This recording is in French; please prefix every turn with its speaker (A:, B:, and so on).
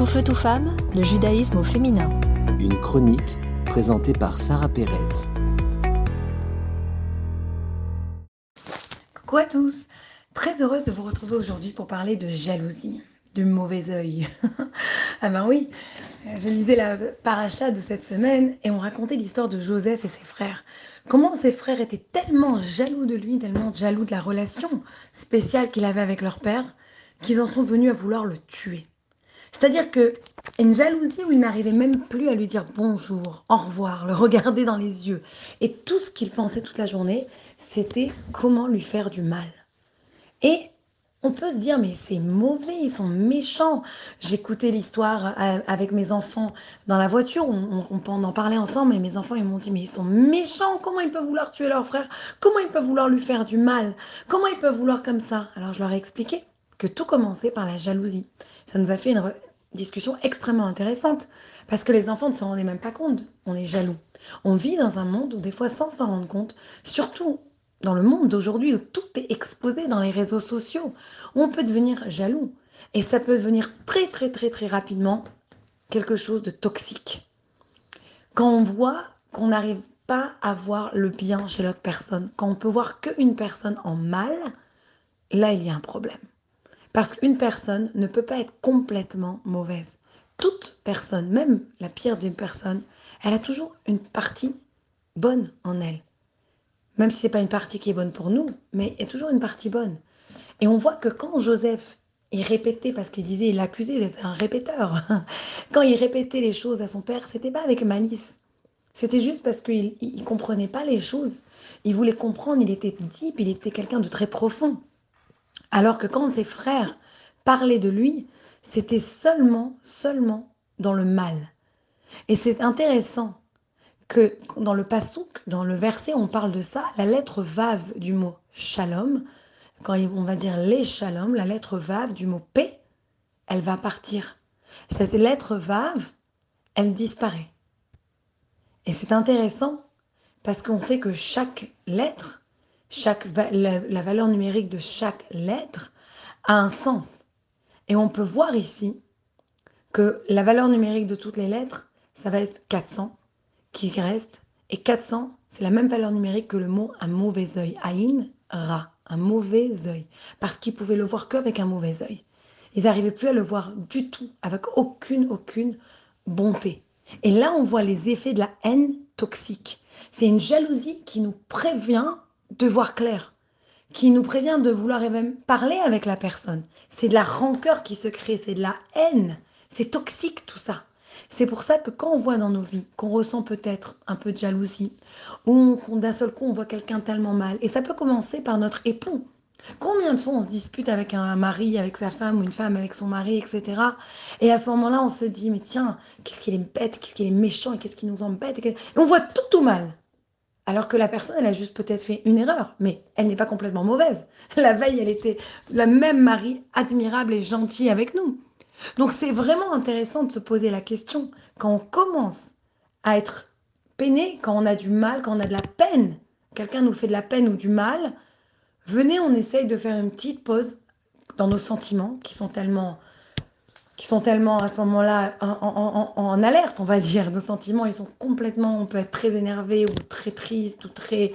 A: Tout feu, tout femme, le judaïsme au féminin.
B: Une chronique présentée par Sarah Pérez.
C: Coucou à tous Très heureuse de vous retrouver aujourd'hui pour parler de jalousie, du mauvais œil. ah ben oui, je lisais la paracha de cette semaine et on racontait l'histoire de Joseph et ses frères. Comment ses frères étaient tellement jaloux de lui, tellement jaloux de la relation spéciale qu'il avait avec leur père, qu'ils en sont venus à vouloir le tuer. C'est-à-dire que une jalousie où il n'arrivait même plus à lui dire bonjour, au revoir, le regarder dans les yeux. Et tout ce qu'il pensait toute la journée, c'était comment lui faire du mal. Et on peut se dire, mais c'est mauvais, ils sont méchants. J'écoutais l'histoire avec mes enfants dans la voiture, on, on, en parler ensemble, et mes enfants, ils m'ont dit, mais ils sont méchants, comment ils peuvent vouloir tuer leur frère? Comment ils peuvent vouloir lui faire du mal? Comment ils peuvent vouloir comme ça? Alors je leur ai expliqué que tout commençait par la jalousie. Ça nous a fait une discussion extrêmement intéressante, parce que les enfants ne s'en rendaient même pas compte, on est jaloux. On vit dans un monde où des fois, sans s'en rendre compte, surtout dans le monde d'aujourd'hui où tout est exposé dans les réseaux sociaux, on peut devenir jaloux. Et ça peut devenir très très très très rapidement quelque chose de toxique. Quand on voit qu'on n'arrive pas à voir le bien chez l'autre personne, quand on peut voir qu'une personne en mal, là il y a un problème. Parce qu'une personne ne peut pas être complètement mauvaise. Toute personne, même la pire d'une personne, elle a toujours une partie bonne en elle. Même si ce n'est pas une partie qui est bonne pour nous, mais il y a toujours une partie bonne. Et on voit que quand Joseph, il répétait, parce qu'il disait, il l'accusait d'être un répéteur, quand il répétait les choses à son père, c'était pas avec malice. C'était juste parce qu'il ne comprenait pas les choses. Il voulait comprendre, il était deep, il était quelqu'un de très profond. Alors que quand ses frères parlaient de lui, c'était seulement, seulement dans le mal. Et c'est intéressant que dans le pasouk, dans le verset, on parle de ça, la lettre vave du mot shalom, quand on va dire les shalom, la lettre vave du mot paix, elle va partir. Cette lettre vave, elle disparaît. Et c'est intéressant parce qu'on sait que chaque lettre, chaque la, valeur numérique de chaque lettre a un sens. Et on peut voir ici que la valeur numérique de toutes les lettres, ça va être 400 qui reste. Et 400, c'est la même valeur numérique que le mot un mauvais œil. Aïn, ra, un mauvais œil. Parce qu'ils pouvaient le voir qu'avec un mauvais œil. Ils n'arrivaient plus à le voir du tout, avec aucune, aucune bonté. Et là, on voit les effets de la haine toxique. C'est une jalousie qui nous prévient de voir clair, qui nous prévient de vouloir même parler avec la personne. C'est de la rancœur qui se crée, c'est de la haine. C'est toxique tout ça. C'est pour ça que quand on voit dans nos vies qu'on ressent peut-être un peu de jalousie, ou d'un seul coup on voit quelqu'un tellement mal, et ça peut commencer par notre époux. Combien de fois on se dispute avec un mari, avec sa femme, ou une femme avec son mari, etc. Et à ce moment-là, on se dit, mais tiens, qu'est-ce qu'il est bête, qu'est-ce qu'il est méchant, qu'est-ce qui nous embête. Et on voit tout tout mal. Alors que la personne, elle a juste peut-être fait une erreur, mais elle n'est pas complètement mauvaise. La veille, elle était la même mari admirable et gentil avec nous. Donc c'est vraiment intéressant de se poser la question quand on commence à être peiné, quand on a du mal, quand on a de la peine, quelqu'un nous fait de la peine ou du mal, venez, on essaye de faire une petite pause dans nos sentiments qui sont tellement qui sont tellement à ce moment-là en, alerte, on va dire. Nos sentiments, ils sont complètement, on peut être très énervé ou très triste ou très